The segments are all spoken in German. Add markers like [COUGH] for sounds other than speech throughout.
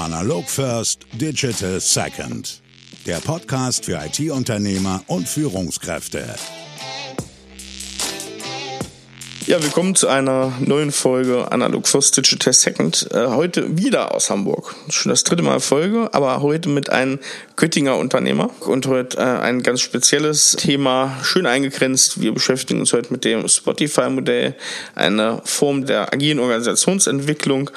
Analog First, Digital Second. Der Podcast für IT-Unternehmer und Führungskräfte. Ja, willkommen zu einer neuen Folge Analog First Digital Second. Äh, heute wieder aus Hamburg. Schon das dritte Mal Folge, aber heute mit einem Göttinger Unternehmer und heute äh, ein ganz spezielles Thema, schön eingegrenzt. Wir beschäftigen uns heute mit dem Spotify-Modell, eine Form der agilen Organisationsentwicklung.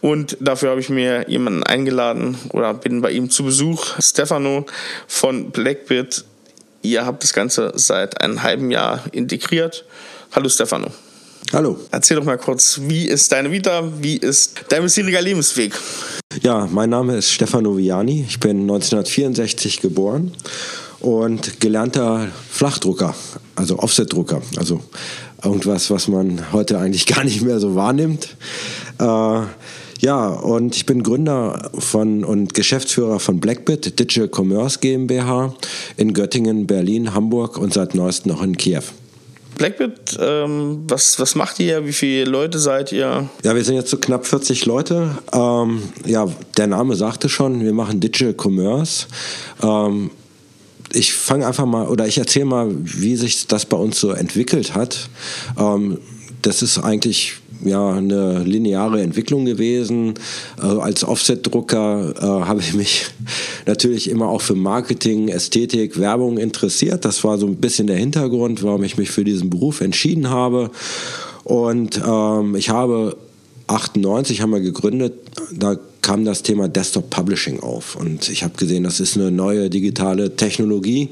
Und dafür habe ich mir jemanden eingeladen oder bin bei ihm zu Besuch, Stefano von Blackbit. Ihr habt das Ganze seit einem halben Jahr integriert. Hallo Stefano. Hallo. Erzähl doch mal kurz, wie ist deine Vita, wie ist dein bisheriger Lebensweg? Ja, mein Name ist Stefano Viani. Ich bin 1964 geboren und gelernter Flachdrucker, also Offsetdrucker. Also irgendwas, was man heute eigentlich gar nicht mehr so wahrnimmt. Äh, ja, und ich bin Gründer von und Geschäftsführer von Blackbit, Digital Commerce GmbH in Göttingen, Berlin, Hamburg und seit neuestem noch in Kiew. Blackbit, ähm, was, was macht ihr? Wie viele Leute seid ihr? Ja, wir sind jetzt so knapp 40 Leute. Ähm, ja, der Name sagte schon, wir machen Digital Commerce. Ähm, ich fange einfach mal oder ich erzähle mal, wie sich das bei uns so entwickelt hat. Ähm, das ist eigentlich ja eine lineare Entwicklung gewesen. Äh, als Offset-Drucker äh, habe ich mich natürlich immer auch für Marketing, Ästhetik, Werbung interessiert. Das war so ein bisschen der Hintergrund, warum ich mich für diesen Beruf entschieden habe. Und ähm, ich habe 98 haben wir gegründet, da kam das Thema Desktop Publishing auf. Und ich habe gesehen, das ist eine neue digitale Technologie.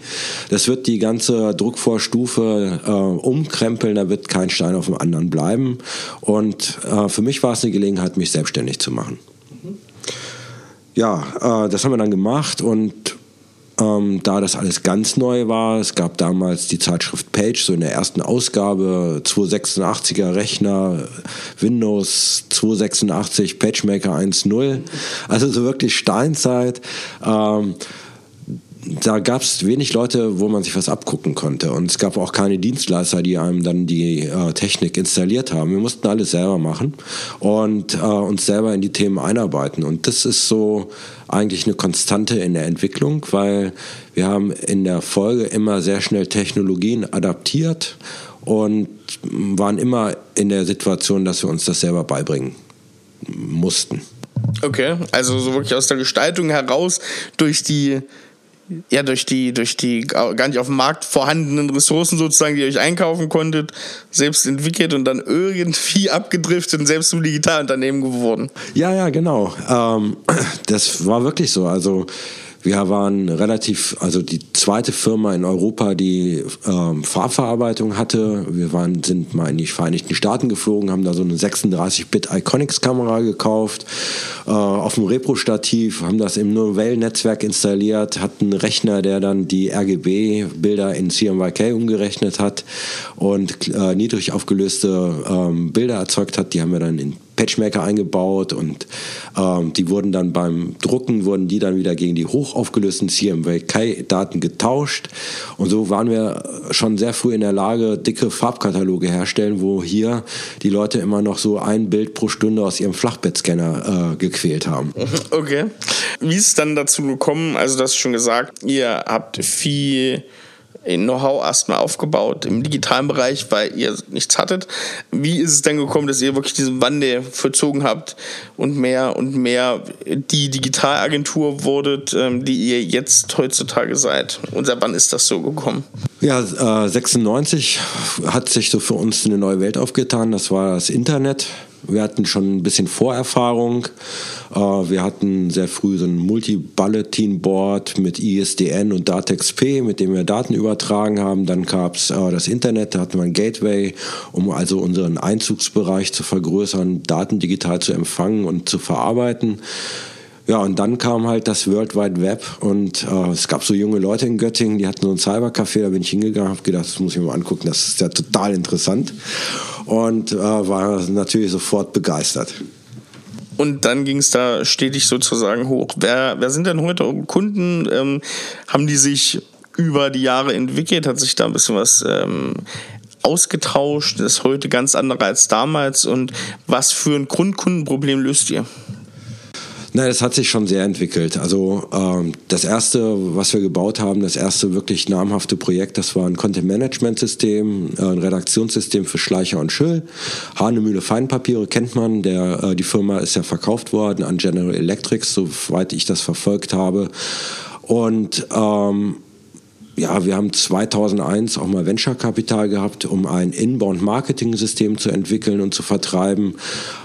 Das wird die ganze Druckvorstufe äh, umkrempeln, da wird kein Stein auf dem anderen bleiben. Und äh, für mich war es eine Gelegenheit, mich selbstständig zu machen. Mhm. Ja, äh, das haben wir dann gemacht und ähm, da das alles ganz neu war. Es gab damals die Zeitschrift Page, so in der ersten Ausgabe, 286er Rechner, Windows 286, PageMaker 1.0. Also so wirklich Steinzeit. Ähm, da gab es wenig Leute, wo man sich was abgucken konnte. Und es gab auch keine Dienstleister, die einem dann die äh, Technik installiert haben. Wir mussten alles selber machen und äh, uns selber in die Themen einarbeiten. Und das ist so eigentlich eine Konstante in der Entwicklung, weil wir haben in der Folge immer sehr schnell Technologien adaptiert und waren immer in der Situation, dass wir uns das selber beibringen mussten. Okay, also so wirklich aus der Gestaltung heraus durch die ja, durch die, durch die gar nicht auf dem Markt vorhandenen Ressourcen sozusagen, die ihr euch einkaufen konntet, selbst entwickelt und dann irgendwie [LAUGHS] abgedriftet und selbst zum Digitalunternehmen geworden. Ja, ja, genau. Ähm, [CLEARS THROAT] das war wirklich so. Also wir waren relativ, also die zweite Firma in Europa, die ähm, Farbverarbeitung hatte. Wir waren, sind mal in die Vereinigten Staaten geflogen, haben da so eine 36-Bit Iconics-Kamera gekauft, äh, auf dem Repro-Stativ, haben das im Novell-Netzwerk installiert, hatten einen Rechner, der dann die RGB-Bilder in CMYK umgerechnet hat und äh, niedrig aufgelöste ähm, Bilder erzeugt hat. Die haben wir dann in Patchmaker eingebaut und ähm, die wurden dann beim Drucken, wurden die dann wieder gegen die hochaufgelösten CMYK-Daten getauscht und so waren wir schon sehr früh in der Lage, dicke Farbkataloge herstellen, wo hier die Leute immer noch so ein Bild pro Stunde aus ihrem Flachbettscanner äh, gequält haben. Okay. Wie ist es dann dazu gekommen? Also, du hast schon gesagt, ihr habt viel Know-how erstmal aufgebaut im digitalen Bereich, weil ihr nichts hattet. Wie ist es denn gekommen, dass ihr wirklich diesen Wandel vollzogen habt und mehr und mehr die Digitalagentur wurdet, ähm, die ihr jetzt heutzutage seid? Und seit wann ist das so gekommen? Ja, äh, 96 hat sich so für uns eine neue Welt aufgetan. Das war das Internet. Wir hatten schon ein bisschen Vorerfahrung. Äh, wir hatten sehr früh so ein Multi-Bulletin-Board mit ISDN und DATEXP, mit dem wir Daten übertragen haben. Dann gab es äh, das Internet, da hatten wir ein Gateway, um also unseren Einzugsbereich zu vergrößern, Daten digital zu empfangen und zu verarbeiten. Ja, und dann kam halt das World Wide Web und äh, es gab so junge Leute in Göttingen, die hatten so ein Cybercafé, da bin ich hingegangen, habe gedacht, das muss ich mir mal angucken, das ist ja total interessant und äh, war natürlich sofort begeistert. Und dann ging es da stetig sozusagen hoch. Wer, wer sind denn heute Kunden? Ähm, haben die sich über die Jahre entwickelt? Hat sich da ein bisschen was ähm, ausgetauscht? Ist heute ganz andere als damals. Und was für ein Grundkundenproblem löst ihr? Nein, das hat sich schon sehr entwickelt. Also ähm, das erste, was wir gebaut haben, das erste wirklich namhafte Projekt, das war ein Content-Management-System, äh, ein Redaktionssystem für Schleicher und Schill. Hahnemühle Feinpapiere kennt man. Der, äh, die Firma ist ja verkauft worden an General Electric, soweit ich das verfolgt habe. Und ähm, ja, wir haben 2001 auch mal Venture-Kapital gehabt, um ein Inbound-Marketing-System zu entwickeln und zu vertreiben.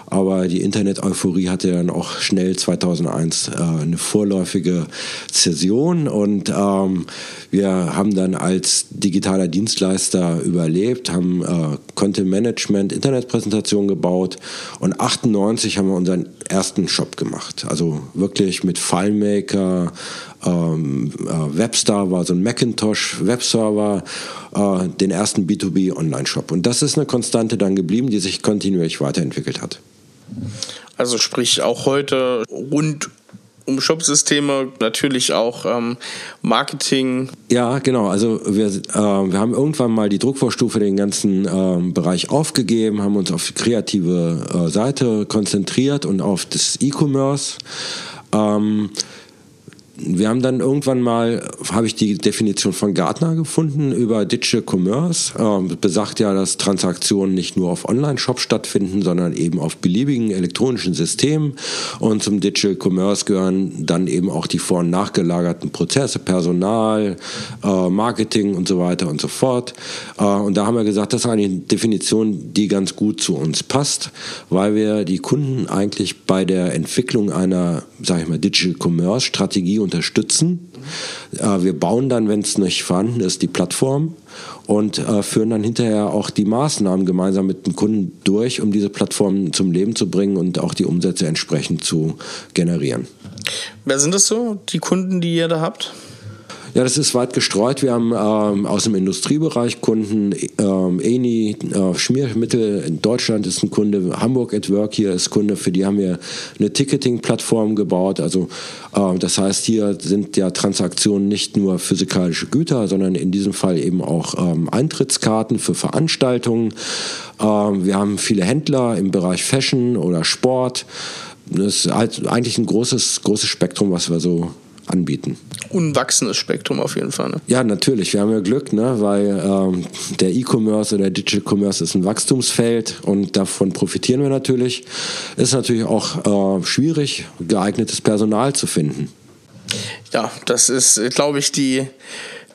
Aber die Internet-Euphorie hatte dann auch schnell 2001 äh, eine vorläufige Zäsion und ähm, wir haben dann als digitaler Dienstleister überlebt, haben äh, Content Management, Internetpräsentation gebaut und 98 haben wir unseren ersten Shop gemacht. Also wirklich mit FileMaker, ähm, äh, Webstar war so ein Macintosh Webserver, äh, den ersten B2B Online-Shop. Und das ist eine Konstante dann geblieben, die sich kontinuierlich weiterentwickelt hat. Also sprich auch heute rund um Shopsysteme, natürlich auch ähm, Marketing. Ja, genau. Also wir, äh, wir haben irgendwann mal die Druckvorstufe den ganzen äh, Bereich aufgegeben, haben uns auf die kreative äh, Seite konzentriert und auf das E-Commerce. Ähm, wir haben dann irgendwann mal, habe ich die Definition von Gartner gefunden über Digital Commerce. Ähm, besagt ja, dass Transaktionen nicht nur auf Online-Shops stattfinden, sondern eben auf beliebigen elektronischen Systemen. Und zum Digital Commerce gehören dann eben auch die vor- und nachgelagerten Prozesse, Personal, äh, Marketing und so weiter und so fort. Äh, und da haben wir gesagt, das ist eine Definition, die ganz gut zu uns passt, weil wir die Kunden eigentlich bei der Entwicklung einer, sage ich mal, Digital Commerce Strategie unterstützen. Äh, wir bauen dann, wenn es nicht vorhanden ist, die Plattform und äh, führen dann hinterher auch die Maßnahmen gemeinsam mit dem Kunden durch, um diese Plattform zum Leben zu bringen und auch die Umsätze entsprechend zu generieren. Wer sind das so, die Kunden, die ihr da habt? Ja, das ist weit gestreut. Wir haben ähm, aus dem Industriebereich Kunden, ähm, Eni, äh, Schmiermittel in Deutschland ist ein Kunde, Hamburg at Work hier ist Kunde, für die haben wir eine Ticketing-Plattform gebaut. Also äh, das heißt, hier sind ja Transaktionen nicht nur physikalische Güter, sondern in diesem Fall eben auch ähm, Eintrittskarten für Veranstaltungen. Ähm, wir haben viele Händler im Bereich Fashion oder Sport. Das ist halt eigentlich ein großes, großes Spektrum, was wir so anbieten. Unwachsenes Spektrum auf jeden Fall. Ne? Ja, natürlich. Wir haben ja Glück, ne? weil ähm, der E-Commerce oder der Digital Commerce ist ein Wachstumsfeld und davon profitieren wir natürlich. Ist natürlich auch äh, schwierig, geeignetes Personal zu finden. Ja, das ist, glaube ich, die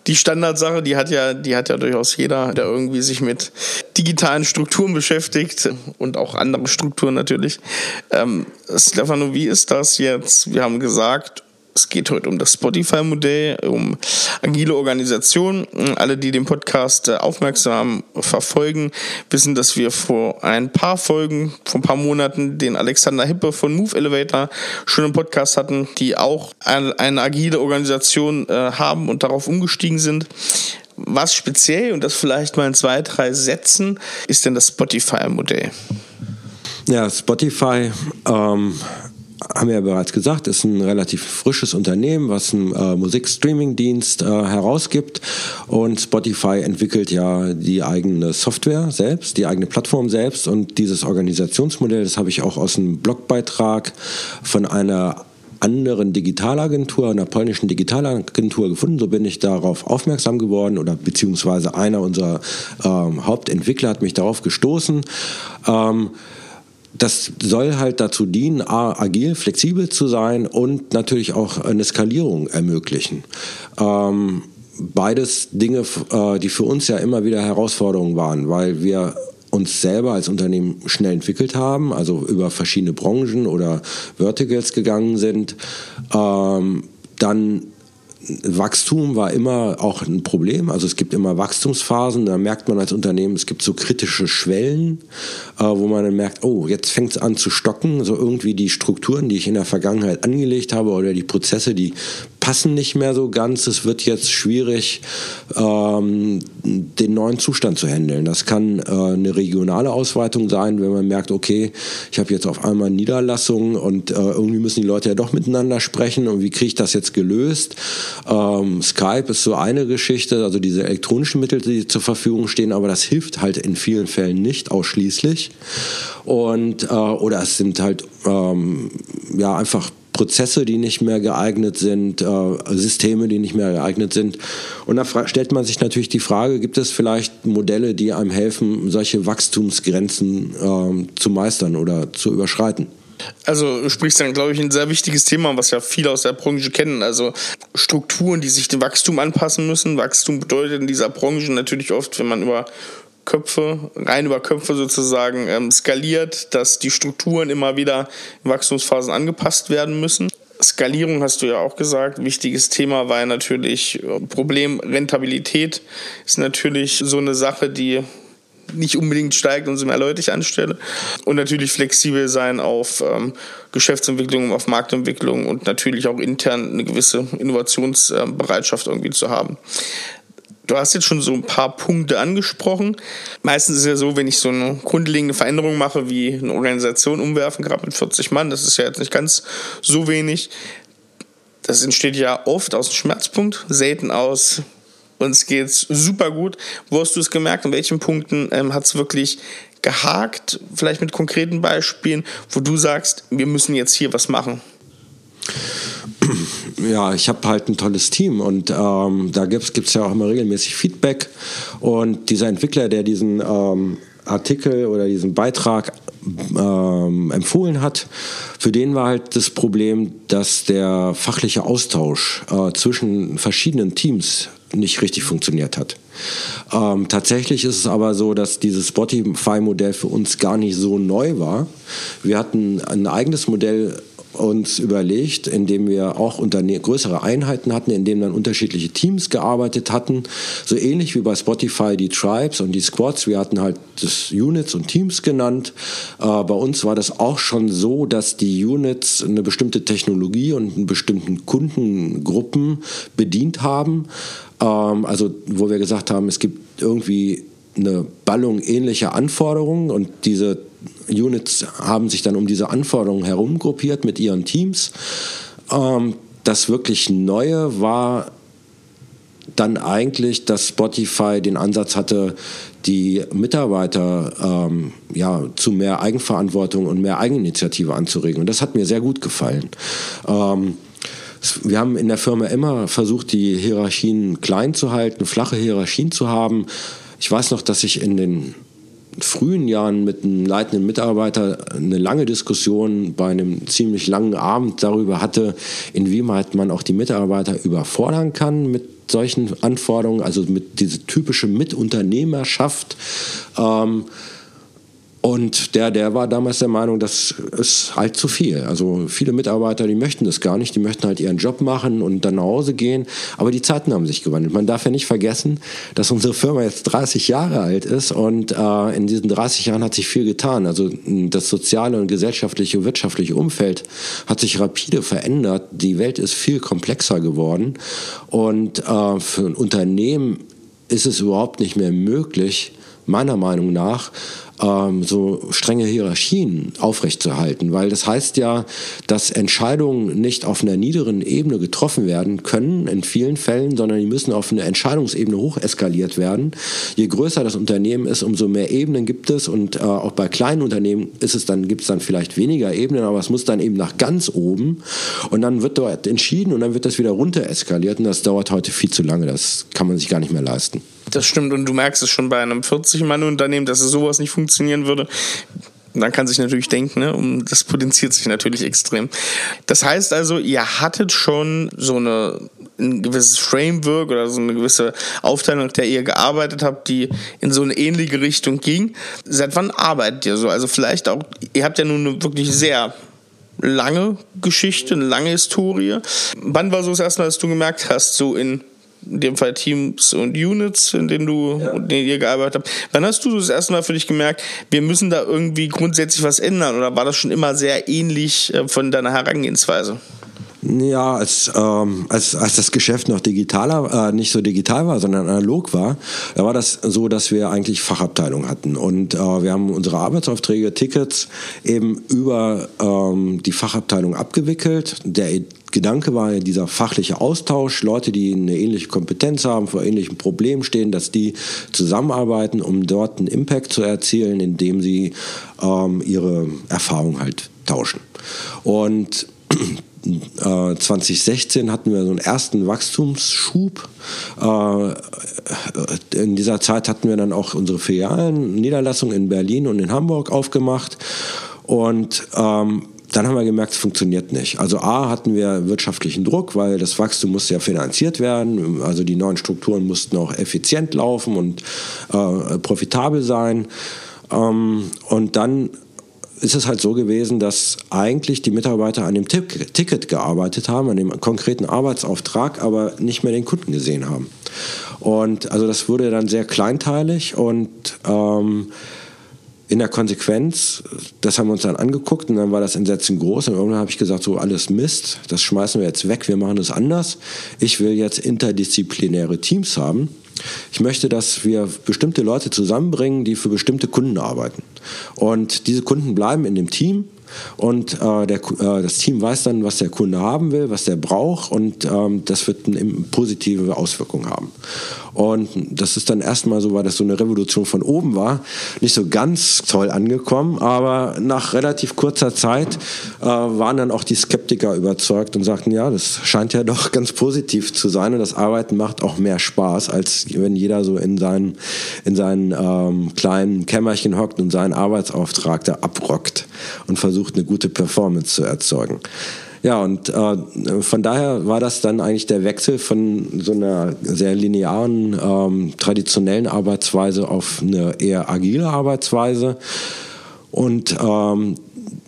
die Standardsache, die hat ja, die hat ja durchaus jeder, der irgendwie sich mit digitalen Strukturen beschäftigt und auch anderen Strukturen natürlich. Ähm, Stefano, wie ist das jetzt? Wir haben gesagt, es geht heute um das Spotify-Modell, um agile Organisation. Alle, die den Podcast äh, aufmerksam verfolgen, wissen, dass wir vor ein paar Folgen, vor ein paar Monaten, den Alexander Hippe von Move Elevator schon im Podcast hatten, die auch eine agile Organisation äh, haben und darauf umgestiegen sind. Was speziell, und das vielleicht mal in zwei, drei Sätzen, ist denn das Spotify-Modell? Ja, Spotify ähm, haben wir ja bereits gesagt, ist ein relativ frisches Unternehmen, was einen äh, Musikstreaming-Dienst äh, herausgibt. Und Spotify entwickelt ja die eigene Software selbst, die eigene Plattform selbst. Und dieses Organisationsmodell, das habe ich auch aus einem Blogbeitrag von einer anderen Digitalagentur, einer polnischen Digitalagentur gefunden. So bin ich darauf aufmerksam geworden oder beziehungsweise einer unserer ähm, Hauptentwickler hat mich darauf gestoßen. Ähm, das soll halt dazu dienen, agil, flexibel zu sein und natürlich auch eine Skalierung ermöglichen. Ähm, beides Dinge, äh, die für uns ja immer wieder Herausforderungen waren, weil wir uns selber als Unternehmen schnell entwickelt haben, also über verschiedene Branchen oder Verticals gegangen sind, ähm, dann Wachstum war immer auch ein Problem. Also es gibt immer Wachstumsphasen. Da merkt man als Unternehmen, es gibt so kritische Schwellen, äh, wo man dann merkt, oh, jetzt fängt es an zu stocken. So irgendwie die Strukturen, die ich in der Vergangenheit angelegt habe oder die Prozesse, die passen nicht mehr so ganz. Es wird jetzt schwierig, ähm, den neuen Zustand zu handeln. Das kann äh, eine regionale Ausweitung sein, wenn man merkt, okay, ich habe jetzt auf einmal Niederlassungen und äh, irgendwie müssen die Leute ja doch miteinander sprechen und wie kriege ich das jetzt gelöst? Ähm, Skype ist so eine Geschichte, also diese elektronischen Mittel, die zur Verfügung stehen, aber das hilft halt in vielen Fällen nicht ausschließlich. Und, äh, oder es sind halt ähm, ja einfach Prozesse, die nicht mehr geeignet sind, äh, Systeme, die nicht mehr geeignet sind. Und da stellt man sich natürlich die Frage, gibt es vielleicht Modelle, die einem helfen, solche Wachstumsgrenzen äh, zu meistern oder zu überschreiten? Also du sprichst dann, glaube ich, ein sehr wichtiges Thema, was ja viele aus der Branche kennen. Also Strukturen, die sich dem Wachstum anpassen müssen. Wachstum bedeutet in dieser Branche natürlich oft, wenn man über Köpfe, rein über Köpfe sozusagen ähm, skaliert, dass die Strukturen immer wieder in Wachstumsphasen angepasst werden müssen. Skalierung hast du ja auch gesagt, wichtiges Thema, weil natürlich äh, Problem Rentabilität ist natürlich so eine Sache, die nicht unbedingt steigt und so mehr Leute ich anstelle. Und natürlich flexibel sein auf ähm, Geschäftsentwicklung, auf Marktentwicklung und natürlich auch intern eine gewisse Innovationsbereitschaft irgendwie zu haben. Du hast jetzt schon so ein paar Punkte angesprochen. Meistens ist es ja so, wenn ich so eine grundlegende Veränderung mache, wie eine Organisation umwerfen, gerade mit 40 Mann, das ist ja jetzt nicht ganz so wenig. Das entsteht ja oft aus dem Schmerzpunkt, selten aus uns geht's super gut. Wo hast du es gemerkt? An welchen Punkten ähm, hat es wirklich gehakt? Vielleicht mit konkreten Beispielen, wo du sagst, wir müssen jetzt hier was machen. [CLEARS THROAT] Ja, ich habe halt ein tolles Team und ähm, da gibt es ja auch immer regelmäßig Feedback. Und dieser Entwickler, der diesen ähm, Artikel oder diesen Beitrag ähm, empfohlen hat, für den war halt das Problem, dass der fachliche Austausch äh, zwischen verschiedenen Teams nicht richtig funktioniert hat. Ähm, tatsächlich ist es aber so, dass dieses Spotify-Modell für uns gar nicht so neu war. Wir hatten ein eigenes Modell uns überlegt, indem wir auch größere Einheiten hatten, in denen dann unterschiedliche Teams gearbeitet hatten. So ähnlich wie bei Spotify die Tribes und die Squads. Wir hatten halt das Units und Teams genannt. Äh, bei uns war das auch schon so, dass die Units eine bestimmte Technologie und einen bestimmten Kundengruppen bedient haben. Ähm, also wo wir gesagt haben, es gibt irgendwie eine Ballung ähnlicher Anforderungen und diese Units haben sich dann um diese Anforderungen herum gruppiert mit ihren Teams. Ähm, das wirklich Neue war dann eigentlich, dass Spotify den Ansatz hatte, die Mitarbeiter ähm, ja, zu mehr Eigenverantwortung und mehr Eigeninitiative anzuregen. Und das hat mir sehr gut gefallen. Ähm, wir haben in der Firma immer versucht, die Hierarchien klein zu halten, flache Hierarchien zu haben. Ich weiß noch, dass ich in den frühen Jahren mit einem leitenden Mitarbeiter eine lange Diskussion bei einem ziemlich langen Abend darüber hatte, inwieweit man auch die Mitarbeiter überfordern kann mit solchen Anforderungen, also mit dieser typischen Mitunternehmerschaft. Ähm, und der, der war damals der Meinung, das ist halt zu viel. Also viele Mitarbeiter, die möchten das gar nicht, die möchten halt ihren Job machen und dann nach Hause gehen. Aber die Zeiten haben sich gewandelt. Man darf ja nicht vergessen, dass unsere Firma jetzt 30 Jahre alt ist und äh, in diesen 30 Jahren hat sich viel getan. Also das soziale und gesellschaftliche und wirtschaftliche Umfeld hat sich rapide verändert. Die Welt ist viel komplexer geworden und äh, für ein Unternehmen ist es überhaupt nicht mehr möglich, meiner Meinung nach, ähm, so strenge Hierarchien aufrechtzuerhalten, weil das heißt ja, dass Entscheidungen nicht auf einer niederen Ebene getroffen werden können, in vielen Fällen, sondern die müssen auf einer Entscheidungsebene hoch eskaliert werden. Je größer das Unternehmen ist, umso mehr Ebenen gibt es und äh, auch bei kleinen Unternehmen ist es dann, gibt es dann vielleicht weniger Ebenen, aber es muss dann eben nach ganz oben und dann wird dort entschieden und dann wird das wieder runter eskaliert und das dauert heute viel zu lange, das kann man sich gar nicht mehr leisten. Das stimmt und du merkst es schon bei einem 40-Mann-Unternehmen, dass es sowas nicht funktionieren würde. dann kann sich natürlich denken, ne, um, das potenziert sich natürlich extrem. Das heißt also, ihr hattet schon so eine, ein gewisses Framework oder so eine gewisse Aufteilung, der ihr gearbeitet habt, die in so eine ähnliche Richtung ging. Seit wann arbeitet ihr so? Also vielleicht auch, ihr habt ja nun eine wirklich sehr lange Geschichte, eine lange Historie. Wann war so das erste Mal, dass du gemerkt hast, so in in dem Fall Teams und Units, in denen du, ja. in denen ihr gearbeitet habt. Wann hast du das erste Mal für dich gemerkt, wir müssen da irgendwie grundsätzlich was ändern oder war das schon immer sehr ähnlich äh, von deiner Herangehensweise? Ja, als, ähm, als, als das Geschäft noch digitaler, äh, nicht so digital war, sondern analog war, da war das so, dass wir eigentlich Fachabteilungen hatten. Und äh, wir haben unsere Arbeitsaufträge, Tickets eben über ähm, die Fachabteilung abgewickelt. Der Gedanke war ja dieser fachliche Austausch, Leute, die eine ähnliche Kompetenz haben, vor ähnlichen Problemen stehen, dass die zusammenarbeiten, um dort einen Impact zu erzielen, indem sie ähm, ihre Erfahrung halt tauschen. Und äh, 2016 hatten wir so einen ersten Wachstumsschub. Äh, in dieser Zeit hatten wir dann auch unsere Filialen, Niederlassungen in Berlin und in Hamburg aufgemacht. Und ähm, dann haben wir gemerkt, es funktioniert nicht. Also A hatten wir wirtschaftlichen Druck, weil das Wachstum musste ja finanziert werden. Also die neuen Strukturen mussten auch effizient laufen und äh, profitabel sein. Ähm, und dann ist es halt so gewesen, dass eigentlich die Mitarbeiter an dem Ticket gearbeitet haben, an dem konkreten Arbeitsauftrag, aber nicht mehr den Kunden gesehen haben. Und also das wurde dann sehr kleinteilig und ähm, in der Konsequenz, das haben wir uns dann angeguckt und dann war das Entsetzen groß und irgendwann habe ich gesagt, so alles Mist, das schmeißen wir jetzt weg, wir machen es anders. Ich will jetzt interdisziplinäre Teams haben. Ich möchte, dass wir bestimmte Leute zusammenbringen, die für bestimmte Kunden arbeiten. Und diese Kunden bleiben in dem Team und äh, der, äh, das Team weiß dann, was der Kunde haben will, was der braucht und ähm, das wird eine positive Auswirkung haben. Und das ist dann erstmal so, weil das so eine Revolution von oben war, nicht so ganz toll angekommen, aber nach relativ kurzer Zeit äh, waren dann auch die Skeptiker überzeugt und sagten, ja, das scheint ja doch ganz positiv zu sein und das Arbeiten macht auch mehr Spaß, als wenn jeder so in seinen, in seinen ähm, kleinen Kämmerchen hockt und seinen Arbeitsauftrag da abrockt und versucht, eine gute Performance zu erzeugen. Ja, und äh, von daher war das dann eigentlich der Wechsel von so einer sehr linearen, ähm, traditionellen Arbeitsweise auf eine eher agile Arbeitsweise. Und ähm,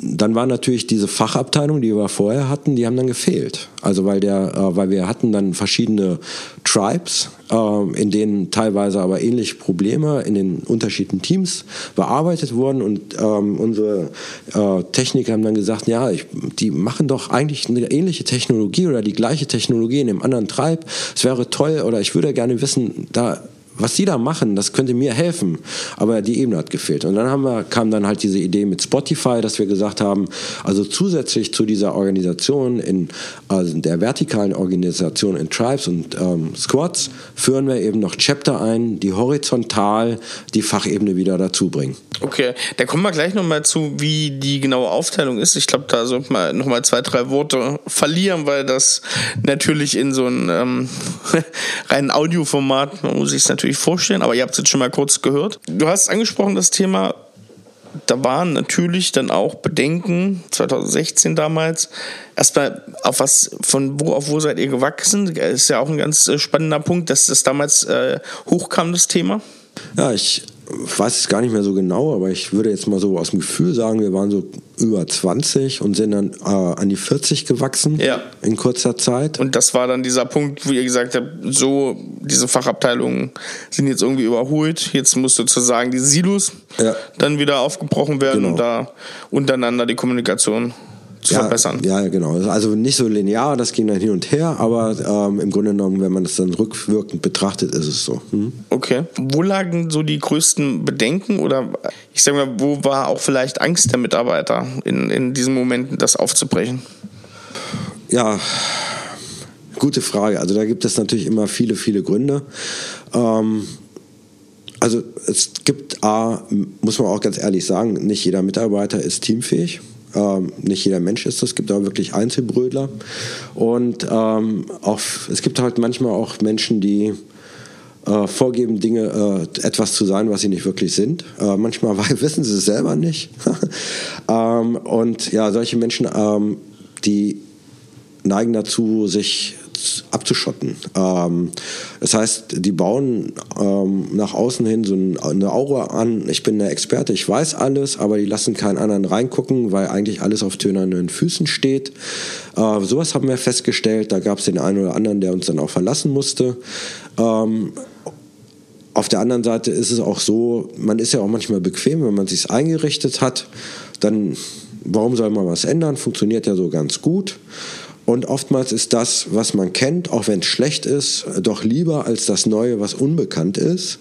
dann war natürlich diese Fachabteilung, die wir vorher hatten, die haben dann gefehlt. Also weil der, äh, weil wir hatten dann verschiedene Tribes, in denen teilweise aber ähnliche Probleme in den unterschiedlichen Teams bearbeitet wurden und ähm, unsere äh, Techniker haben dann gesagt, ja, ich, die machen doch eigentlich eine ähnliche Technologie oder die gleiche Technologie in dem anderen Tribe. Es wäre toll oder ich würde gerne wissen, da was die da machen, das könnte mir helfen. Aber die Ebene hat gefehlt. Und dann haben wir, kam dann halt diese Idee mit Spotify, dass wir gesagt haben, also zusätzlich zu dieser Organisation in also der vertikalen Organisation in Tribes und ähm, Squads führen wir eben noch Chapter ein, die horizontal die Fachebene wieder dazu bringen. Okay, da kommen wir gleich nochmal zu, wie die genaue Aufteilung ist. Ich glaube, da sollte man nochmal zwei, drei Worte verlieren, weil das natürlich in so einem ähm, [LAUGHS] reinen Audioformat, man muss sich es natürlich vorstellen, aber ihr habt es jetzt schon mal kurz gehört. Du hast angesprochen das Thema, da waren natürlich dann auch Bedenken, 2016 damals, erstmal auf was, von wo auf wo seid ihr gewachsen? Ist ja auch ein ganz äh, spannender Punkt, dass das damals äh, hochkam, das Thema. Ja, ich weiß es gar nicht mehr so genau, aber ich würde jetzt mal so aus dem Gefühl sagen, wir waren so über 20 und sind dann äh, an die 40 gewachsen ja. in kurzer Zeit. Und das war dann dieser Punkt, wo ihr gesagt habt, so, diese Fachabteilungen sind jetzt irgendwie überholt, jetzt muss sozusagen die Silos ja. dann wieder aufgebrochen werden genau. und da untereinander die Kommunikation zu ja, verbessern. Ja, genau. Also nicht so linear, das ging dann hin und her, aber ähm, im Grunde genommen, wenn man das dann rückwirkend betrachtet, ist es so. Hm? Okay. Wo lagen so die größten Bedenken oder ich sage mal, wo war auch vielleicht Angst der Mitarbeiter in, in diesen Momenten, das aufzubrechen? Ja, gute Frage. Also da gibt es natürlich immer viele, viele Gründe. Ähm, also es gibt A, muss man auch ganz ehrlich sagen, nicht jeder Mitarbeiter ist teamfähig. Ähm, nicht jeder Mensch ist das, es gibt auch wirklich Einzelbrödler. Und ähm, auch, es gibt halt manchmal auch Menschen, die äh, vorgeben, Dinge, äh, etwas zu sein, was sie nicht wirklich sind. Äh, manchmal [LAUGHS] wissen sie es selber nicht. [LAUGHS] ähm, und ja, solche Menschen, ähm, die neigen dazu, sich abzuschotten. Ähm, das heißt, die bauen ähm, nach außen hin so eine Aura an, ich bin der Experte, ich weiß alles, aber die lassen keinen anderen reingucken, weil eigentlich alles auf tönernen Füßen steht. Äh, sowas haben wir festgestellt, da gab es den einen oder anderen, der uns dann auch verlassen musste. Ähm, auf der anderen Seite ist es auch so, man ist ja auch manchmal bequem, wenn man sich eingerichtet hat, dann warum soll man was ändern? Funktioniert ja so ganz gut. Und oftmals ist das, was man kennt, auch wenn es schlecht ist, doch lieber als das Neue, was unbekannt ist.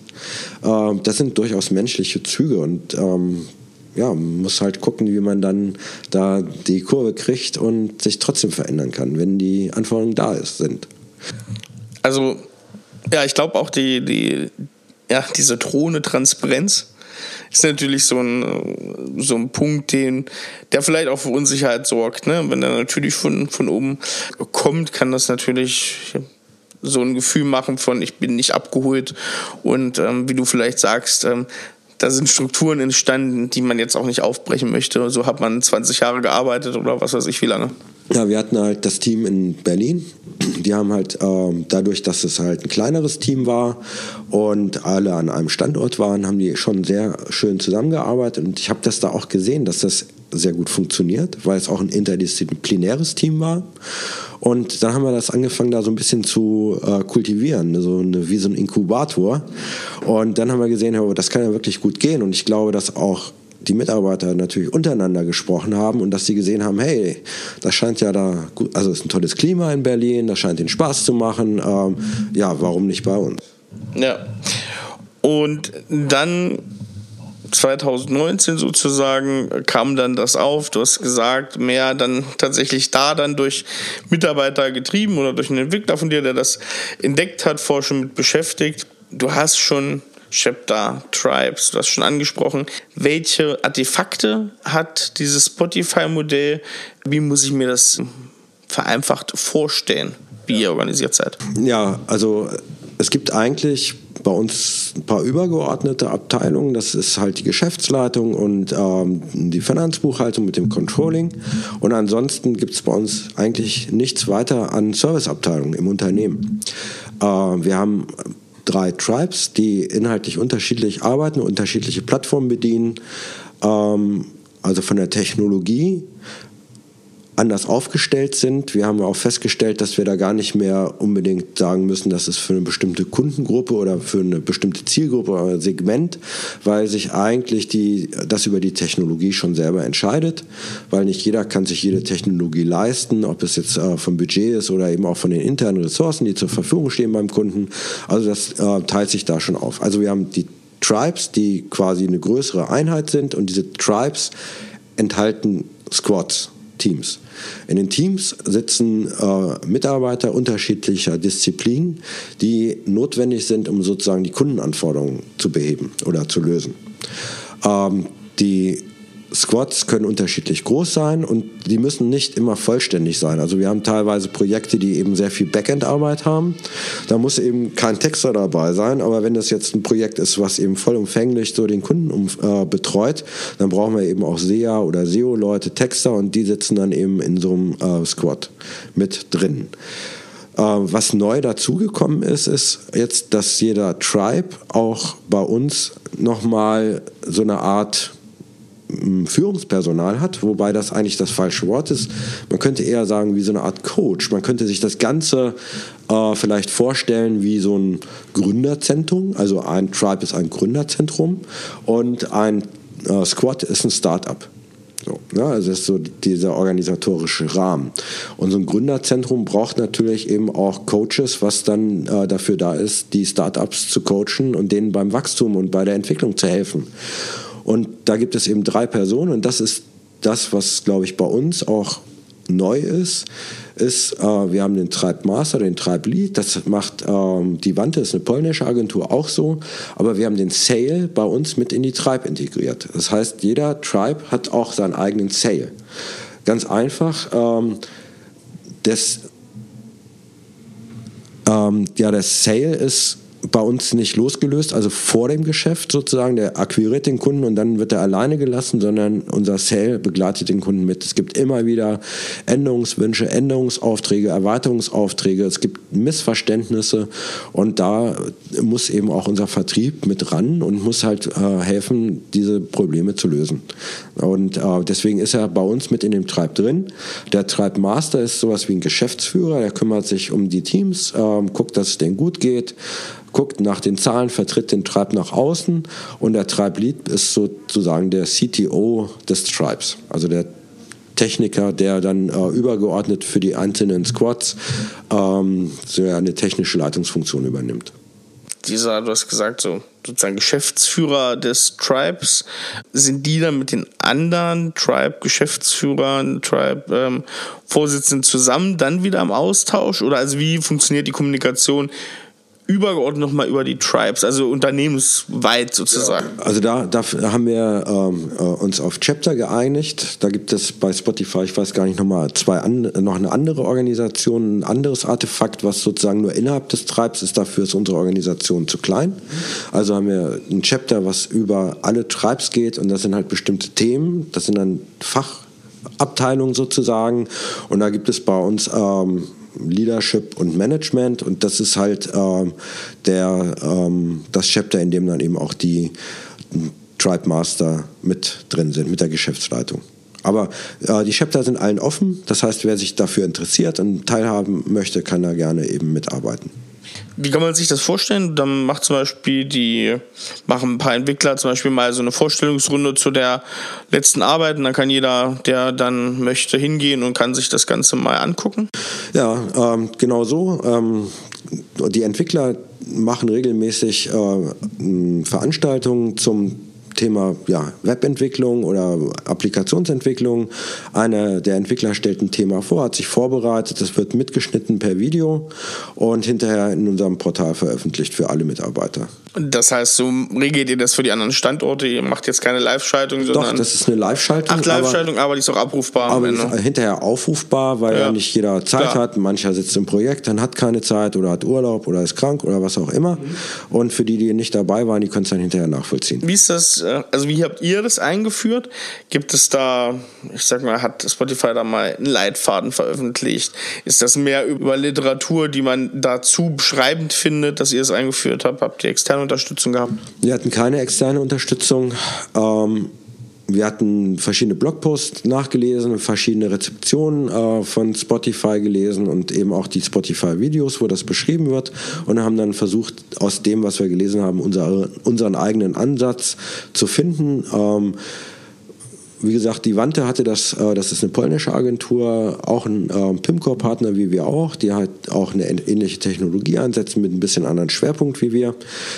Ähm, das sind durchaus menschliche Züge und ähm, ja, man muss halt gucken, wie man dann da die Kurve kriegt und sich trotzdem verändern kann, wenn die Anforderungen da ist, sind. Also, ja, ich glaube auch die, die, ja, diese drohende Transparenz ist natürlich so ein, so ein Punkt, den, der vielleicht auch für Unsicherheit sorgt. Ne? Wenn er natürlich von, von oben kommt, kann das natürlich so ein Gefühl machen von, ich bin nicht abgeholt. Und ähm, wie du vielleicht sagst, ähm, da sind Strukturen entstanden, die man jetzt auch nicht aufbrechen möchte. So hat man 20 Jahre gearbeitet oder was weiß ich wie lange. Ja, wir hatten halt das Team in Berlin. Die haben halt ähm, dadurch, dass es halt ein kleineres Team war und alle an einem Standort waren, haben die schon sehr schön zusammengearbeitet. Und ich habe das da auch gesehen, dass das sehr gut funktioniert, weil es auch ein interdisziplinäres Team war. Und dann haben wir das angefangen, da so ein bisschen zu äh, kultivieren, so eine, wie so ein Inkubator. Und dann haben wir gesehen, das kann ja wirklich gut gehen. Und ich glaube, dass auch die Mitarbeiter natürlich untereinander gesprochen haben und dass sie gesehen haben, hey, das scheint ja da, also es ist ein tolles Klima in Berlin, das scheint ihnen Spaß zu machen. Ähm, ja, warum nicht bei uns? Ja. Und dann 2019 sozusagen kam dann das auf. Du hast gesagt, mehr dann tatsächlich da dann durch Mitarbeiter getrieben oder durch einen Entwickler von dir, der das entdeckt hat, vorher schon mit beschäftigt. Du hast schon Chapter, Tribes, du hast schon angesprochen. Welche Artefakte hat dieses Spotify-Modell? Wie muss ich mir das vereinfacht vorstellen, wie ihr organisiert seid? Ja, also es gibt eigentlich bei uns ein paar übergeordnete Abteilungen. Das ist halt die Geschäftsleitung und ähm, die Finanzbuchhaltung mit dem Controlling. Und ansonsten gibt es bei uns eigentlich nichts weiter an Serviceabteilungen im Unternehmen. Äh, wir haben drei Tribes, die inhaltlich unterschiedlich arbeiten, unterschiedliche Plattformen bedienen. Ähm, also von der Technologie anders aufgestellt sind. Wir haben auch festgestellt, dass wir da gar nicht mehr unbedingt sagen müssen, dass es für eine bestimmte Kundengruppe oder für eine bestimmte Zielgruppe oder Segment, weil sich eigentlich die, das über die Technologie schon selber entscheidet, weil nicht jeder kann sich jede Technologie leisten, ob es jetzt äh, vom Budget ist oder eben auch von den internen Ressourcen, die zur Verfügung stehen beim Kunden. Also das äh, teilt sich da schon auf. Also wir haben die Tribes, die quasi eine größere Einheit sind und diese Tribes enthalten Squads. Teams. In den Teams sitzen äh, Mitarbeiter unterschiedlicher Disziplinen, die notwendig sind, um sozusagen die Kundenanforderungen zu beheben oder zu lösen. Ähm, die Squads können unterschiedlich groß sein und die müssen nicht immer vollständig sein. Also wir haben teilweise Projekte, die eben sehr viel Backend-Arbeit haben. Da muss eben kein Texter dabei sein, aber wenn das jetzt ein Projekt ist, was eben vollumfänglich so den Kunden um, äh, betreut, dann brauchen wir eben auch SEA oder SEO-Leute, Texter und die sitzen dann eben in so einem äh, Squad mit drin. Äh, was neu dazugekommen ist, ist jetzt, dass jeder Tribe auch bei uns nochmal so eine Art Führungspersonal hat, wobei das eigentlich das falsche Wort ist. Man könnte eher sagen wie so eine Art Coach. Man könnte sich das Ganze äh, vielleicht vorstellen wie so ein Gründerzentrum. Also ein Tribe ist ein Gründerzentrum und ein äh, Squad ist ein Startup. So, ja, also das ist so dieser organisatorische Rahmen. Und so ein Gründerzentrum braucht natürlich eben auch Coaches, was dann äh, dafür da ist, die Startups zu coachen und denen beim Wachstum und bei der Entwicklung zu helfen. Und da gibt es eben drei Personen und das ist das, was, glaube ich, bei uns auch neu ist, ist, äh, wir haben den Tribe Master, den Tribe Lead, das macht ähm, die Wante, ist eine polnische Agentur auch so, aber wir haben den Sale bei uns mit in die Tribe integriert. Das heißt, jeder Tribe hat auch seinen eigenen Sale. Ganz einfach, ähm, das, ähm, ja, der Sale ist bei uns nicht losgelöst, also vor dem Geschäft sozusagen. Der akquiriert den Kunden und dann wird er alleine gelassen, sondern unser Sale begleitet den Kunden mit. Es gibt immer wieder Änderungswünsche, Änderungsaufträge, Erweiterungsaufträge. Es gibt Missverständnisse und da muss eben auch unser Vertrieb mit ran und muss halt äh, helfen, diese Probleme zu lösen. Und äh, deswegen ist er bei uns mit in dem Tribe drin. Der Tribe Master ist sowas wie ein Geschäftsführer, der kümmert sich um die Teams, äh, guckt, dass es denen gut geht, guckt nach den Zahlen, vertritt den Tribe nach außen und der Tribe Lead ist sozusagen der CTO des Tribes, also der Techniker, der dann äh, übergeordnet für die einzelnen Squads ähm, so eine technische Leitungsfunktion übernimmt. Dieser, du hast gesagt, so sozusagen Geschäftsführer des Tribes, sind die dann mit den anderen Tribe-Geschäftsführern, Tribe-Vorsitzenden ähm, zusammen dann wieder im Austausch? Oder also wie funktioniert die Kommunikation übergeordnet nochmal über die Tribes, also unternehmensweit sozusagen. Also da, da haben wir ähm, äh, uns auf Chapter geeinigt. Da gibt es bei Spotify, ich weiß gar nicht, nochmal zwei an, noch eine andere Organisation, ein anderes Artefakt, was sozusagen nur innerhalb des Tribes ist. Dafür ist unsere Organisation zu klein. Also haben wir ein Chapter, was über alle Tribes geht und das sind halt bestimmte Themen. Das sind dann Fachabteilungen sozusagen. Und da gibt es bei uns ähm, Leadership und Management und das ist halt ähm, der, ähm, das Chapter, in dem dann eben auch die Tribe Master mit drin sind, mit der Geschäftsleitung. Aber äh, die Chapter sind allen offen, das heißt, wer sich dafür interessiert und teilhaben möchte, kann da gerne eben mitarbeiten. Wie kann man sich das vorstellen? Dann macht zum Beispiel die, machen ein paar Entwickler zum Beispiel mal so eine Vorstellungsrunde zu der letzten Arbeit und dann kann jeder, der dann möchte, hingehen und kann sich das Ganze mal angucken. Ja, ähm, genau so. Ähm, die Entwickler machen regelmäßig äh, Veranstaltungen zum Thema ja, Webentwicklung oder Applikationsentwicklung. Einer der Entwickler stellt ein Thema vor, hat sich vorbereitet, das wird mitgeschnitten per Video und hinterher in unserem Portal veröffentlicht für alle Mitarbeiter. Das heißt, so regelt ihr das für die anderen Standorte? Ihr macht jetzt keine Live-Schaltung, sondern. Doch, das ist eine Live-Schaltung. Ach, Live-Schaltung, aber, aber, die ist auch abrufbar. Aber ist hinterher aufrufbar, weil ja, ja nicht jeder Zeit Klar. hat. Mancher sitzt im Projekt, dann hat keine Zeit oder hat Urlaub oder ist krank oder was auch immer. Mhm. Und für die, die nicht dabei waren, die können es dann hinterher nachvollziehen. Wie ist das, äh, also wie habt ihr das eingeführt? Gibt es da, ich sag mal, hat Spotify da mal einen Leitfaden veröffentlicht? Ist das mehr über Literatur, die man dazu beschreibend findet, dass ihr es eingeführt habt? Habt ihr externe Unterstützung gehabt? Wir hatten keine externe Unterstützung. Ähm, wir hatten verschiedene Blogposts nachgelesen, verschiedene Rezeptionen äh, von Spotify gelesen und eben auch die Spotify-Videos, wo das beschrieben wird. Und haben dann versucht, aus dem, was wir gelesen haben, unser, unseren eigenen Ansatz zu finden. Ähm, wie gesagt, die Wante hatte das, äh, das ist eine polnische Agentur, auch ein äh, PIMCore-Partner wie wir auch, die halt auch eine ähnliche Technologie einsetzen mit ein bisschen anderen Schwerpunkt wie wir.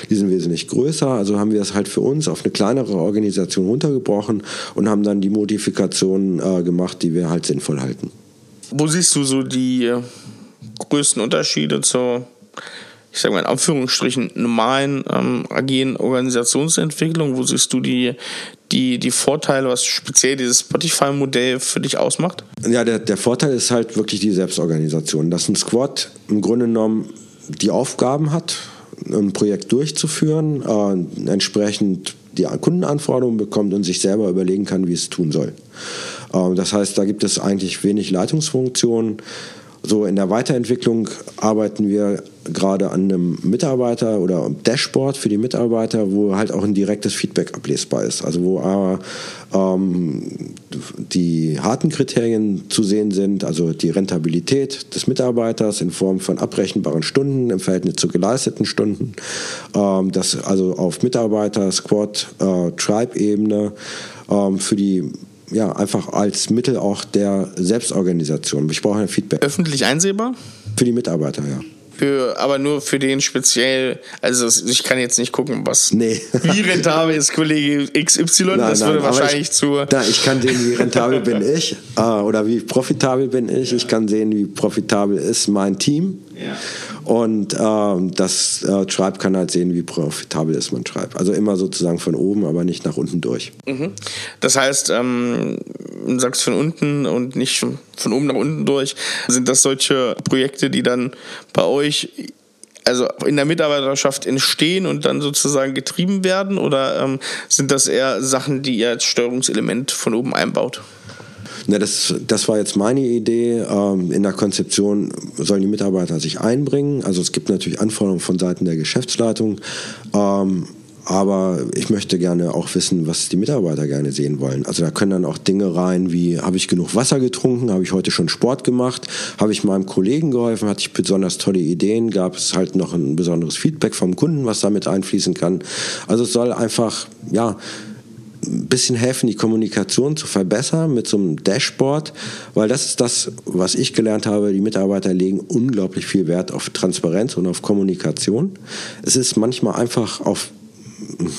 Die sind wesentlich größer, also haben wir es halt für uns auf eine kleinere Organisation runtergebrochen und haben dann die Modifikationen äh, gemacht, die wir halt sinnvoll halten. Wo siehst du so die äh, größten Unterschiede zur ich sage mal in Anführungsstrichen, normalen ähm, agilen Organisationsentwicklung? Wo siehst du die, die, die Vorteile, was speziell dieses Spotify-Modell für dich ausmacht? Ja, der, der Vorteil ist halt wirklich die Selbstorganisation. Dass ein Squad im Grunde genommen die Aufgaben hat, ein Projekt durchzuführen, äh, entsprechend die Kundenanforderungen bekommt und sich selber überlegen kann, wie es tun soll. Äh, das heißt, da gibt es eigentlich wenig Leitungsfunktionen. So in der Weiterentwicklung arbeiten wir gerade an einem Mitarbeiter oder einem Dashboard für die Mitarbeiter, wo halt auch ein direktes Feedback ablesbar ist. Also wo ähm, die harten Kriterien zu sehen sind, also die Rentabilität des Mitarbeiters in Form von abrechenbaren Stunden im Verhältnis zu geleisteten Stunden, ähm, das also auf Mitarbeiter, Squad, äh, Tribe-Ebene ähm, für die ja, einfach als Mittel auch der Selbstorganisation. Ich brauche ein Feedback. Öffentlich einsehbar? Für die Mitarbeiter, ja. Für, aber nur für den speziell, also ich kann jetzt nicht gucken, was nee. wie rentabel ist Kollege XY, [LAUGHS] nein, das nein, würde wahrscheinlich ich, zu. Nein, ich kann sehen, wie rentabel bin ich äh, oder wie profitabel bin ich. Ich kann sehen, wie profitabel ist mein Team. Ja. Und ähm, das äh, Tribe kann halt sehen, wie profitabel ist man Tribe. Also immer sozusagen von oben, aber nicht nach unten durch. Mhm. Das heißt, ähm, du sagst von unten und nicht von oben nach unten durch. Sind das solche Projekte, die dann bei euch also in der Mitarbeiterschaft entstehen und dann sozusagen getrieben werden? Oder ähm, sind das eher Sachen, die ihr als Steuerungselement von oben einbaut? Na, das, das war jetzt meine Idee. Ähm, in der Konzeption sollen die Mitarbeiter sich einbringen. Also es gibt natürlich Anforderungen von Seiten der Geschäftsleitung. Ähm, aber ich möchte gerne auch wissen, was die Mitarbeiter gerne sehen wollen. Also da können dann auch Dinge rein wie, habe ich genug Wasser getrunken, habe ich heute schon Sport gemacht, habe ich meinem Kollegen geholfen, hatte ich besonders tolle Ideen, gab es halt noch ein besonderes Feedback vom Kunden, was damit einfließen kann. Also es soll einfach, ja, ein bisschen helfen, die Kommunikation zu verbessern mit so einem Dashboard, weil das ist das, was ich gelernt habe. Die Mitarbeiter legen unglaublich viel Wert auf Transparenz und auf Kommunikation. Es ist manchmal einfach auf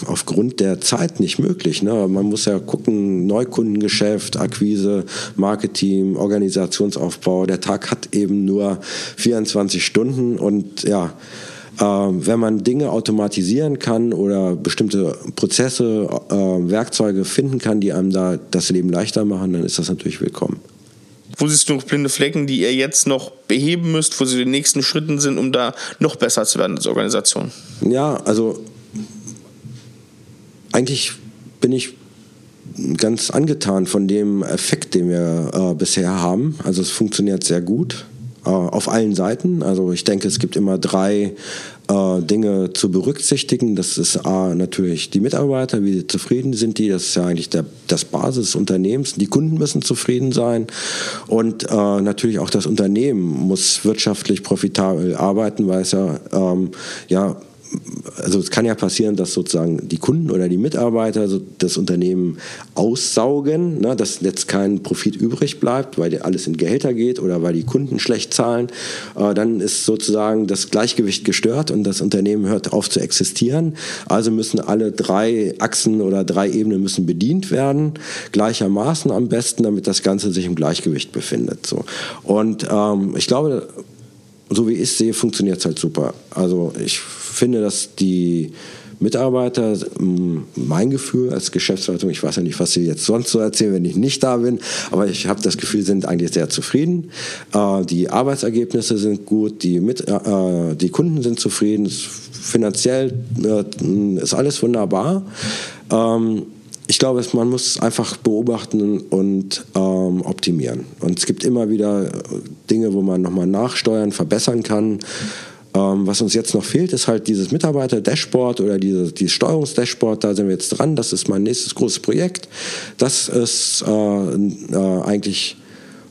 aufgrund der Zeit nicht möglich. Ne? Man muss ja gucken, Neukundengeschäft, Akquise, Marketing, Organisationsaufbau. Der Tag hat eben nur 24 Stunden und ja, wenn man Dinge automatisieren kann oder bestimmte Prozesse, äh, Werkzeuge finden kann, die einem da das Leben leichter machen, dann ist das natürlich willkommen. Wo siehst du noch blinde Flecken, die ihr jetzt noch beheben müsst, wo sie die nächsten Schritten sind, um da noch besser zu werden als Organisation? Ja, also eigentlich bin ich ganz angetan von dem Effekt, den wir äh, bisher haben. Also es funktioniert sehr gut auf allen Seiten. Also ich denke, es gibt immer drei äh, Dinge zu berücksichtigen. Das ist A, natürlich die Mitarbeiter, wie zufrieden sind die. Das ist ja eigentlich der, das Basis des Unternehmens. Die Kunden müssen zufrieden sein. Und äh, natürlich auch das Unternehmen muss wirtschaftlich profitabel arbeiten, weil es ja, ähm, ja also es kann ja passieren, dass sozusagen die Kunden oder die Mitarbeiter das Unternehmen aussaugen, ne, dass jetzt kein Profit übrig bleibt, weil alles in Gehälter geht oder weil die Kunden schlecht zahlen. Äh, dann ist sozusagen das Gleichgewicht gestört und das Unternehmen hört auf zu existieren. Also müssen alle drei Achsen oder drei Ebenen müssen bedient werden, gleichermaßen am besten, damit das Ganze sich im Gleichgewicht befindet. So. Und ähm, ich glaube, so wie ich sehe, funktioniert es halt super. Also ich finde, dass die Mitarbeiter, mein Gefühl als Geschäftsleitung, ich weiß ja nicht, was sie jetzt sonst so erzählen, wenn ich nicht da bin, aber ich habe das Gefühl, sind eigentlich sehr zufrieden. Äh, die Arbeitsergebnisse sind gut, die, Mit äh, die Kunden sind zufrieden, finanziell äh, ist alles wunderbar. Ähm, ich glaube, man muss es einfach beobachten und ähm, optimieren. Und es gibt immer wieder Dinge, wo man nochmal nachsteuern, verbessern kann. Ähm, was uns jetzt noch fehlt, ist halt dieses Mitarbeiter-Dashboard oder dieses, dieses Steuerungsdashboard. Da sind wir jetzt dran. Das ist mein nächstes großes Projekt. Das ist äh, äh, eigentlich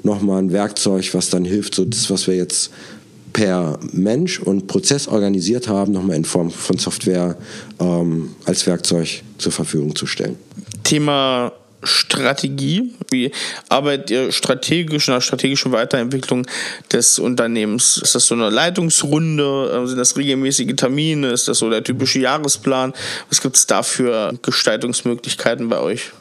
nochmal ein Werkzeug, was dann hilft, so das, was wir jetzt per Mensch und Prozess organisiert haben, nochmal in Form von Software ähm, als Werkzeug zur Verfügung zu stellen. Thema Strategie? Wie arbeitet ihr strategisch in der strategischen Weiterentwicklung des Unternehmens? Ist das so eine Leitungsrunde? Ähm, sind das regelmäßige Termine? Ist das so der typische Jahresplan? Was gibt es da für Gestaltungsmöglichkeiten bei euch?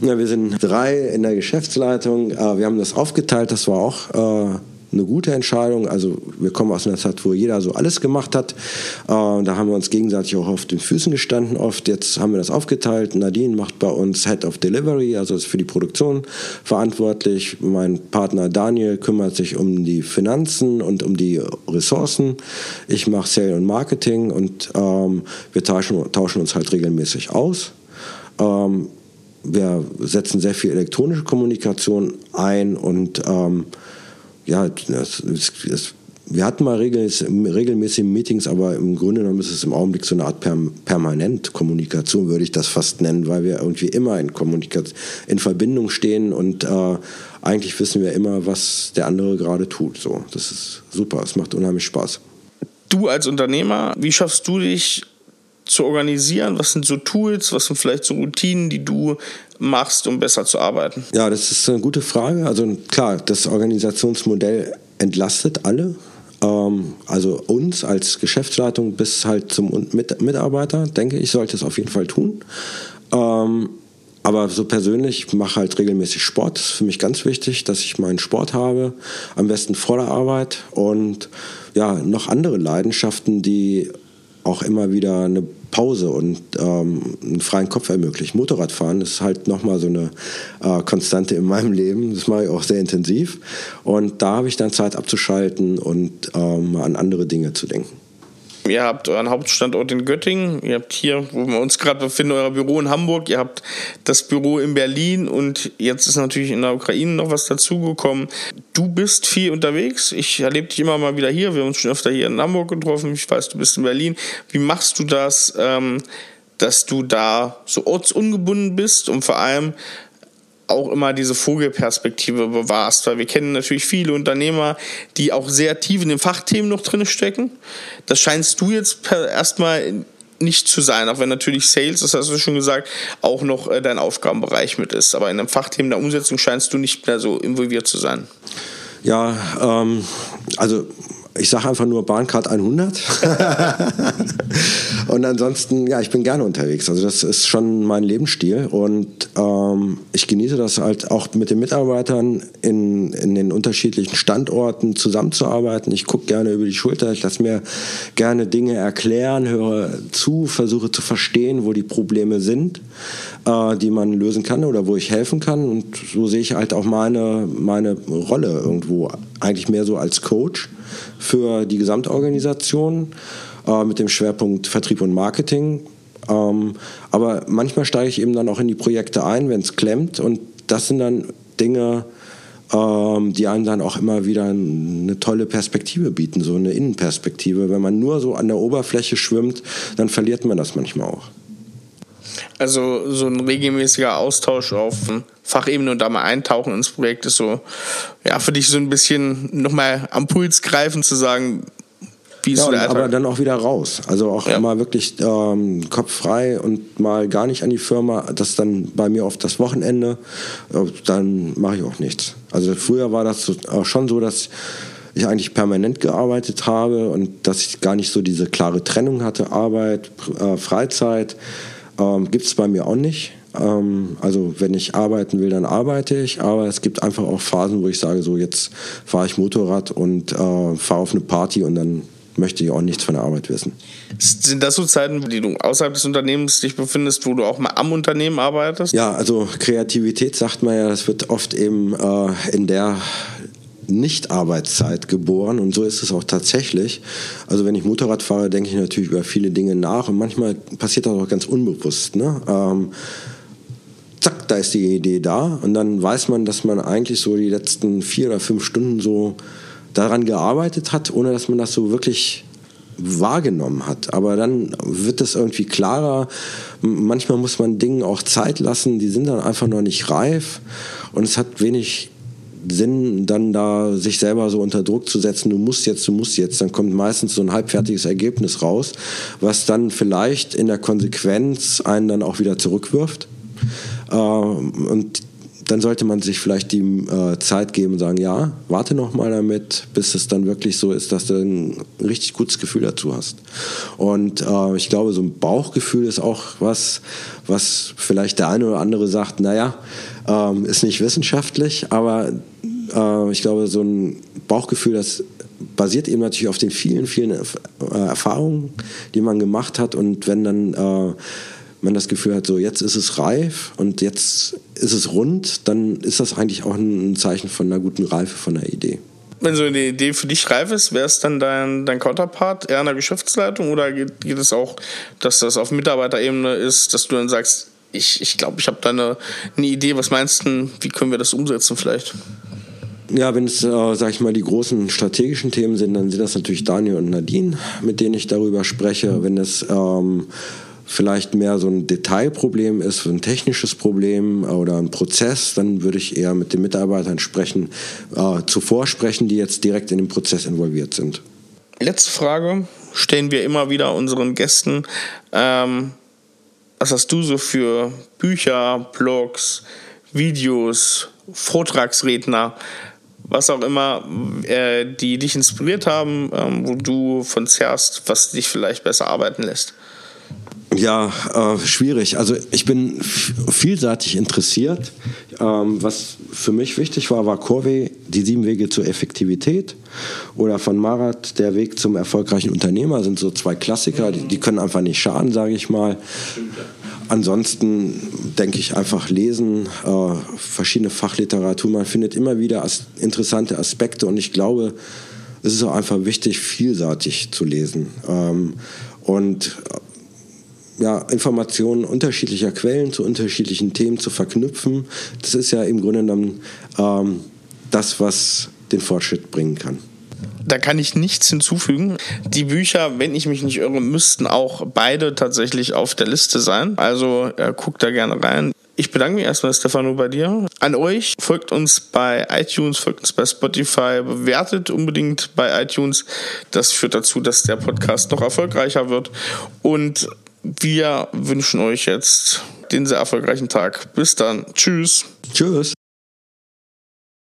Ja, wir sind drei in der Geschäftsleitung. Äh, wir haben das aufgeteilt. Das war auch äh, eine gute Entscheidung. Also wir kommen aus einer Zeit, wo jeder so alles gemacht hat. Äh, da haben wir uns gegenseitig auch auf den Füßen gestanden oft. Jetzt haben wir das aufgeteilt. Nadine macht bei uns Head of Delivery, also ist für die Produktion verantwortlich. Mein Partner Daniel kümmert sich um die Finanzen und um die Ressourcen. Ich mache Sale und Marketing und ähm, wir tauschen, tauschen, uns halt regelmäßig aus. Ähm, wir setzen sehr viel elektronische Kommunikation ein und ähm, ja, das, das, wir hatten mal regelmäßig, Meetings, aber im Grunde genommen ist es im Augenblick so eine Art permanent Kommunikation, würde ich das fast nennen, weil wir irgendwie immer in Kommunikation, in Verbindung stehen und äh, eigentlich wissen wir immer, was der andere gerade tut. So, das ist super, es macht unheimlich Spaß. Du als Unternehmer, wie schaffst du dich zu organisieren? Was sind so Tools, was sind vielleicht so Routinen, die du machst, um besser zu arbeiten? Ja, das ist eine gute Frage. Also klar, das Organisationsmodell entlastet alle. Ähm, also uns als Geschäftsleitung bis halt zum Mitarbeiter, denke ich, sollte es auf jeden Fall tun. Ähm, aber so persönlich mache halt regelmäßig Sport. Das ist für mich ganz wichtig, dass ich meinen Sport habe. Am besten vor der Arbeit. Und ja, noch andere Leidenschaften, die auch immer wieder eine Pause und ähm, einen freien Kopf ermöglicht. Motorradfahren ist halt nochmal so eine äh, Konstante in meinem Leben. Das mache ich auch sehr intensiv. Und da habe ich dann Zeit abzuschalten und ähm, an andere Dinge zu denken. Ihr habt euren Hauptstandort in Göttingen, ihr habt hier, wo wir uns gerade befinden, euer Büro in Hamburg, ihr habt das Büro in Berlin und jetzt ist natürlich in der Ukraine noch was dazugekommen. Du bist viel unterwegs, ich erlebe dich immer mal wieder hier, wir haben uns schon öfter hier in Hamburg getroffen, ich weiß, du bist in Berlin. Wie machst du das, ähm, dass du da so ortsungebunden bist und vor allem auch immer diese Vogelperspektive bewahrst, weil wir kennen natürlich viele Unternehmer, die auch sehr tief in den Fachthemen noch drin stecken. Das scheinst du jetzt erstmal nicht zu sein, auch wenn natürlich Sales, das hast du schon gesagt, auch noch äh, dein Aufgabenbereich mit ist. Aber in einem Fachthemen der Umsetzung scheinst du nicht mehr so involviert zu sein. Ja, ähm, also ich sage einfach nur Bahncard 100. [LAUGHS] [LAUGHS] Und ansonsten, ja, ich bin gerne unterwegs. Also das ist schon mein Lebensstil und ähm, ich genieße das halt auch mit den Mitarbeitern in, in den unterschiedlichen Standorten zusammenzuarbeiten. Ich gucke gerne über die Schulter, ich lasse mir gerne Dinge erklären, höre zu, versuche zu verstehen, wo die Probleme sind, äh, die man lösen kann oder wo ich helfen kann. Und so sehe ich halt auch meine, meine Rolle irgendwo eigentlich mehr so als Coach für die Gesamtorganisation äh, mit dem Schwerpunkt Vertrieb und Marketing. Ähm, aber manchmal steige ich eben dann auch in die Projekte ein, wenn es klemmt. Und das sind dann Dinge, ähm, die einem dann auch immer wieder eine tolle Perspektive bieten, so eine Innenperspektive. Wenn man nur so an der Oberfläche schwimmt, dann verliert man das manchmal auch. Also so ein regelmäßiger Austausch auf Fachebene und da mal eintauchen ins Projekt ist so, ja, für dich so ein bisschen nochmal am Puls greifen zu sagen, wie ja, Aber dann auch wieder raus. Also auch ja. mal wirklich ähm, Kopf frei und mal gar nicht an die Firma. Das ist dann bei mir oft das Wochenende. Äh, dann mache ich auch nichts. Also früher war das auch schon so, dass ich eigentlich permanent gearbeitet habe und dass ich gar nicht so diese klare Trennung hatte, Arbeit, äh, Freizeit. Ähm, Gibt es bei mir auch nicht. Ähm, also wenn ich arbeiten will, dann arbeite ich. Aber es gibt einfach auch Phasen, wo ich sage, so jetzt fahre ich Motorrad und äh, fahre auf eine Party und dann möchte ich auch nichts von der Arbeit wissen. Sind das so Zeiten, die du außerhalb des Unternehmens dich befindest, wo du auch mal am Unternehmen arbeitest? Ja, also Kreativität sagt man ja, das wird oft eben äh, in der nicht-Arbeitszeit geboren und so ist es auch tatsächlich. Also wenn ich Motorrad fahre, denke ich natürlich über viele Dinge nach und manchmal passiert das auch ganz unbewusst. Ne? Ähm, zack, da ist die Idee da und dann weiß man, dass man eigentlich so die letzten vier oder fünf Stunden so daran gearbeitet hat, ohne dass man das so wirklich wahrgenommen hat. Aber dann wird es irgendwie klarer. Manchmal muss man Dingen auch Zeit lassen, die sind dann einfach noch nicht reif und es hat wenig Sinn, dann da sich selber so unter Druck zu setzen, du musst jetzt, du musst jetzt, dann kommt meistens so ein halbfertiges Ergebnis raus, was dann vielleicht in der Konsequenz einen dann auch wieder zurückwirft. Äh, und dann sollte man sich vielleicht die äh, Zeit geben und sagen, ja, warte noch mal damit, bis es dann wirklich so ist, dass du ein richtig gutes Gefühl dazu hast. Und äh, ich glaube, so ein Bauchgefühl ist auch was, was vielleicht der eine oder andere sagt, naja, ähm, ist nicht wissenschaftlich, aber äh, ich glaube, so ein Bauchgefühl, das basiert eben natürlich auf den vielen, vielen äh, Erfahrungen, die man gemacht hat. Und wenn dann äh, man das Gefühl hat, so jetzt ist es reif und jetzt ist es rund, dann ist das eigentlich auch ein Zeichen von einer guten Reife von der Idee. Wenn so eine Idee für dich reif ist, wäre es dann dein, dein Counterpart eher in der Geschäftsleitung oder geht, geht es auch, dass das auf Mitarbeiterebene ist, dass du dann sagst, ich glaube, ich, glaub, ich habe da eine, eine Idee, was meinst du, wie können wir das umsetzen vielleicht? Ja, wenn es, äh, sag ich mal, die großen strategischen Themen sind, dann sind das natürlich Daniel und Nadine, mit denen ich darüber spreche. Wenn es ähm, vielleicht mehr so ein Detailproblem ist, ein technisches Problem oder ein Prozess, dann würde ich eher mit den Mitarbeitern sprechen, äh, zuvor sprechen, die jetzt direkt in den Prozess involviert sind. Letzte Frage stellen wir immer wieder unseren Gästen. Ähm, was hast du so für Bücher, Blogs, Videos, Vortragsredner, was auch immer, äh, die dich inspiriert haben, ähm, wo du von zerrst, was dich vielleicht besser arbeiten lässt? Ja, äh, schwierig. Also ich bin vielseitig interessiert. Ähm, was für mich wichtig war, war Corvey, die sieben Wege zur Effektivität oder von Marat, der Weg zum erfolgreichen Unternehmer, sind so zwei Klassiker, die, die können einfach nicht schaden, sage ich mal. Ansonsten denke ich einfach lesen, äh, verschiedene Fachliteratur. Man findet immer wieder as interessante Aspekte und ich glaube, es ist auch einfach wichtig, vielseitig zu lesen. Ähm, und ja, Informationen unterschiedlicher Quellen zu unterschiedlichen Themen zu verknüpfen, das ist ja im Grunde genommen ähm, das, was den Fortschritt bringen kann. Da kann ich nichts hinzufügen. Die Bücher, wenn ich mich nicht irre, müssten auch beide tatsächlich auf der Liste sein. Also äh, guckt da gerne rein. Ich bedanke mich erstmal, Stefano, bei dir. An euch folgt uns bei iTunes, folgt uns bei Spotify, bewertet unbedingt bei iTunes. Das führt dazu, dass der Podcast noch erfolgreicher wird. Und wir wünschen euch jetzt den sehr erfolgreichen Tag. Bis dann. Tschüss. Tschüss.